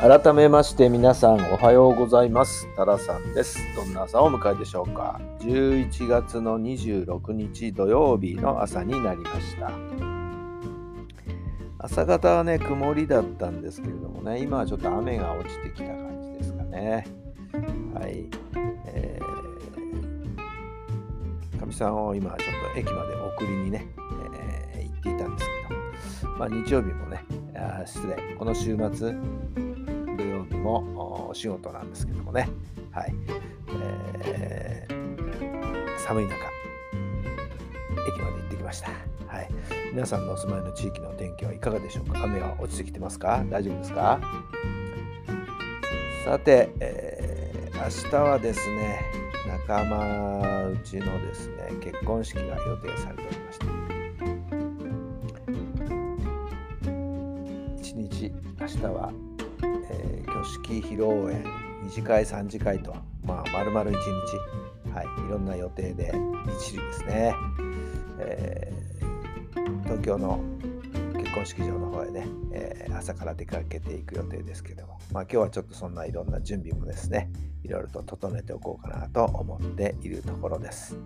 改めまして皆さんおはようございます。タラさんです。どんな朝をお迎えでしょうか。11月の26日土曜日の朝になりました。朝方はね曇りだったんですけれどもね今はちょっと雨が落ちてきた感じですかね。はい。えー、かみさんを今ちょっと駅まで送りにね、えー、行っていたんですけどまあ日曜日もねあ失礼。この週末もお仕事なんですけどもね、はい。えー、寒い中、駅まで行ってきました。はい、皆さんのお住まいの地域の天気はいかがでしょうか？雨は落ちてきてますか？大丈夫ですか？さて、えー、明日はですね、仲間うちのですね、結婚式が予定されておりました。一日、明日は、挙式披露宴2次会3次会と、まあ、丸々1日、はい、いろんな予定でびっちりですね、えー、東京の結婚式場の方へね、えー、朝から出かけていく予定ですけども、まあ、今日はちょっとそんないろんな準備もですねいろいろと整えておこうかなと思っているところです。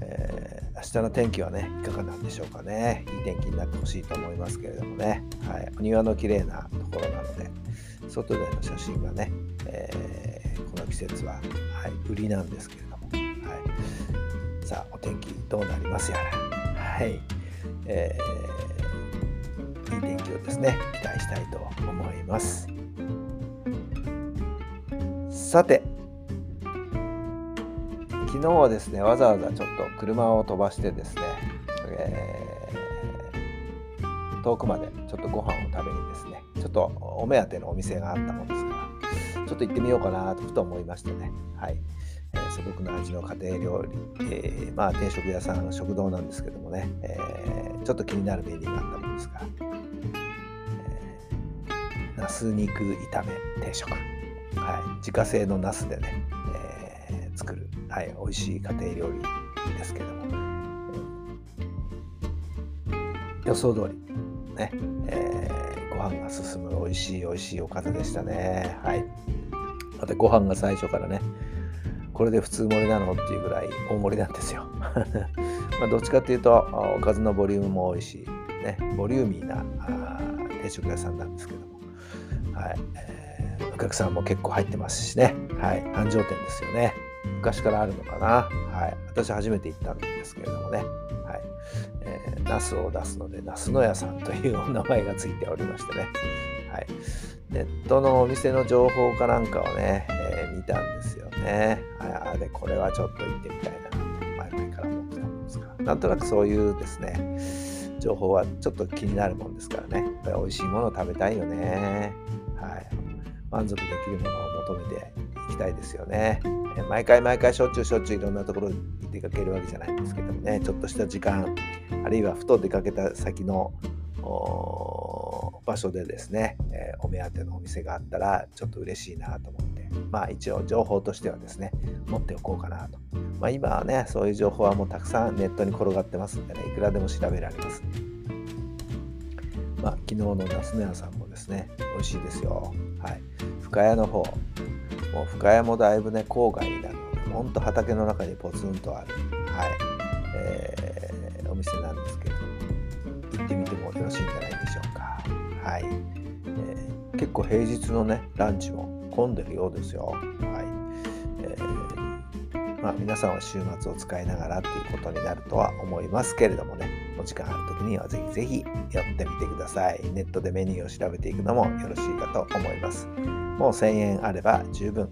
えー、明日の天気はね、いかがなんでしょうかね。いい天気になってほしいと思いますけれどもね。はい、お庭の綺麗なところなので、外での写真がね、えー、この季節は、はい、売りなんですけれども、はい、さあ、お天気どうなりますやら。はい、えー、いい天気をですね、期待したいと思います。さて、昨日はですね、わざわざちょっと車を飛ばしてですね、えー、遠くまでちょっとご飯を食べにですね、ちょっとお目当てのお店があったもんですから、ちょっと行ってみようかなとふと思いましてね、はい。えー、素朴な味の家庭料理、えー、まあ定食屋さん、食堂なんですけどもね、えー、ちょっと気になるメニューがあったもんですから、えー、ナス肉炒め定食。はい、自家製のナスでね、はい、美味しい家庭料理ですけども、予想通り、ね、えー、ご飯が進む美味しい美味しいおかずでしたね。はい。またご飯が最初からね、これで普通盛りなのっていうぐらい大盛りなんですよ。まあどっちかっていうと、おかずのボリュームも多いし、ね、ボリューミーな定食屋さんなんですけども、はいえー、お客さんも結構入ってますしね、はい、繁盛店ですよね。昔からあるのかな。はい。私初めて行ったんですけれどもね。はい。えー、ナスを出すので、ナスの屋さんというお名前がついておりましてね。はい。ネットのお店の情報かなんかをね、えー、見たんですよね。はい。あれ、これはちょっと行ってみたいなと、前々から思ってたんですが、なんとなくそういうですね、情報はちょっと気になるもんですからね。やっぱり美味しいものを食べたいよね。はい。満足できるものを求めていきたいですよね。毎回毎回しょっちゅうしょっちゅういろんなところに出かけるわけじゃないんですけどもね、ちょっとした時間、あるいはふと出かけた先の場所でですね、え、お目当てのお店があったらちょっと嬉しいなと思って、まあ一応情報としてはですね、持っておこうかなと。まあ今はね、そういう情報はもうたくさんネットに転がってますんでね、いくらでも調べられます。まあ昨日のナスネアさんもですね、美味しいですよ。はい。深谷の方、もう深谷もだいぶね、郊外なので、ほんと畑の中にポツンとある、はい、えー、お店なんですけれども、行ってみてもよろしいんじゃないでしょうか。はい。えー、結構平日のね、ランチも混んでるようですよ。はい。えー、まあ、皆さんは週末を使いながらっていうことになるとは思いますけれどもね、お時間ある時にはぜひぜひ寄ってみてください。ネットでメニューを調べていくのもよろしいかと思います。もう1000円あれば十分、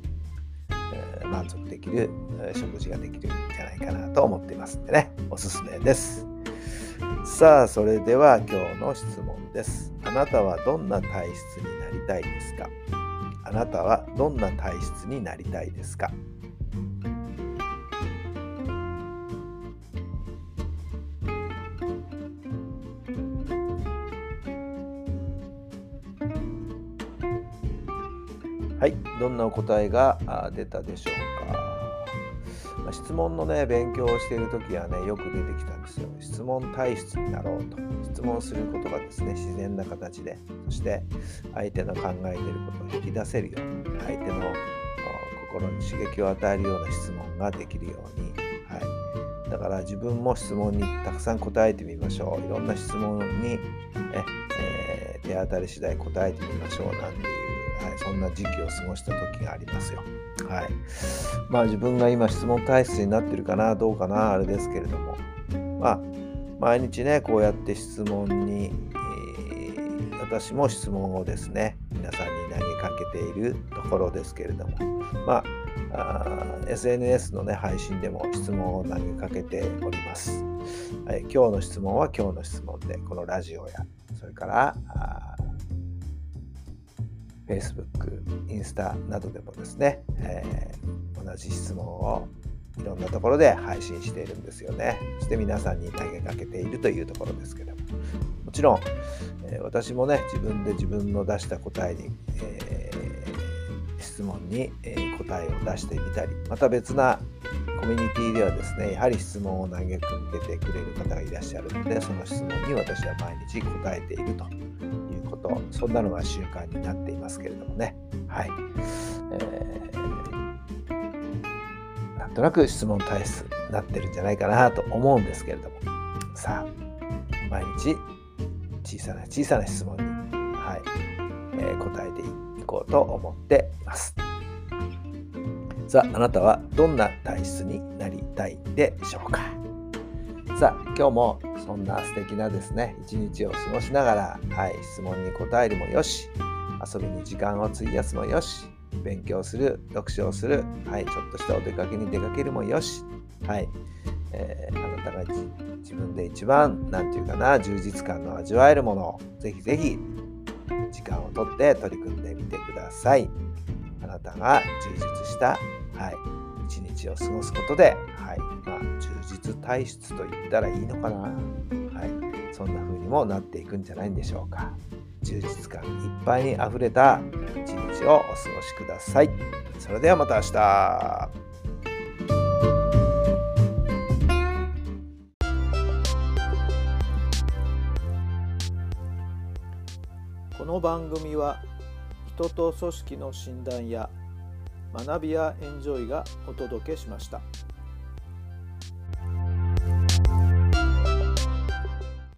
えー、満足できる、えー、食事ができるんじゃないかなと思っていますんでね、おすすめです。さあそれでは今日の質問です。あなたはどんな体質になりたいですか？あなたはどんな体質になりたいですか？どんなお答えが出たでしょうか。まあ、質問のね、勉強をしているときはね、よく出てきたんですよ。質問体質になろうと。質問することがですね、自然な形で、そして相手の考えていることを引き出せるように、相手の心に刺激を与えるような質問ができるように、はい、だから自分も質問にたくさん答えてみましょう。いろんな質問に、ねえー、手当たり次第答えてみましょうなんていうはい、そんな時期を過ごした時がありますよ。はい。まあ自分が今質問体質になってるかな、どうかな、あれですけれども、まあ毎日ね、こうやって質問に、えー、私も質問をですね、皆さんに投げかけているところですけれども、まあ、あ SNS のね、配信でも質問を投げかけております。はい、今日の質問は今日の質問で、このラジオや、それから、Facebook、インスタなどでもですね、えー、同じ質問をいろんなところで配信しているんですよね。そして皆さんに投げかけているというところですけども。もちろん、えー、私もね、自分で自分の出した答えに、えー、質問に、え答えを出してみたり、また別なコミュニティではですね、やはり質問を投げかけてくれる方がいらっしゃるので、その質問に私は毎日答えているととそんなのが習慣になっていますけれどもね。はい、えー、なんとなく質問体質になってるんじゃないかなと思うんですけれども。さあ毎日小さな小さな質問に、はい。えー、答えていこうと思っています。さああなたはどんな体質になりたいでしょうか？さあ今日もそんな素敵なですね一日を過ごしながら、はい、質問に答えるもよし遊びに時間を費やすもよし勉強する読書をする、はい、ちょっとしたお出かけに出かけるもよし、はいえー、あなたが自分で一番何て言うかな充実感の味わえるものをぜひぜひ時間をとって取り組んでみてください。あなたが充実した、はい、一日を過ごすことで、はいまあ、充実体質と言ったらいいのかな、はい、そんな風にもなっていくんじゃないんでしょうか。充実感いっぱいにあふれた一日をお過ごしください。それではまた明日。この番組は人と組織の診断や学びやエンジョイがお届けしました。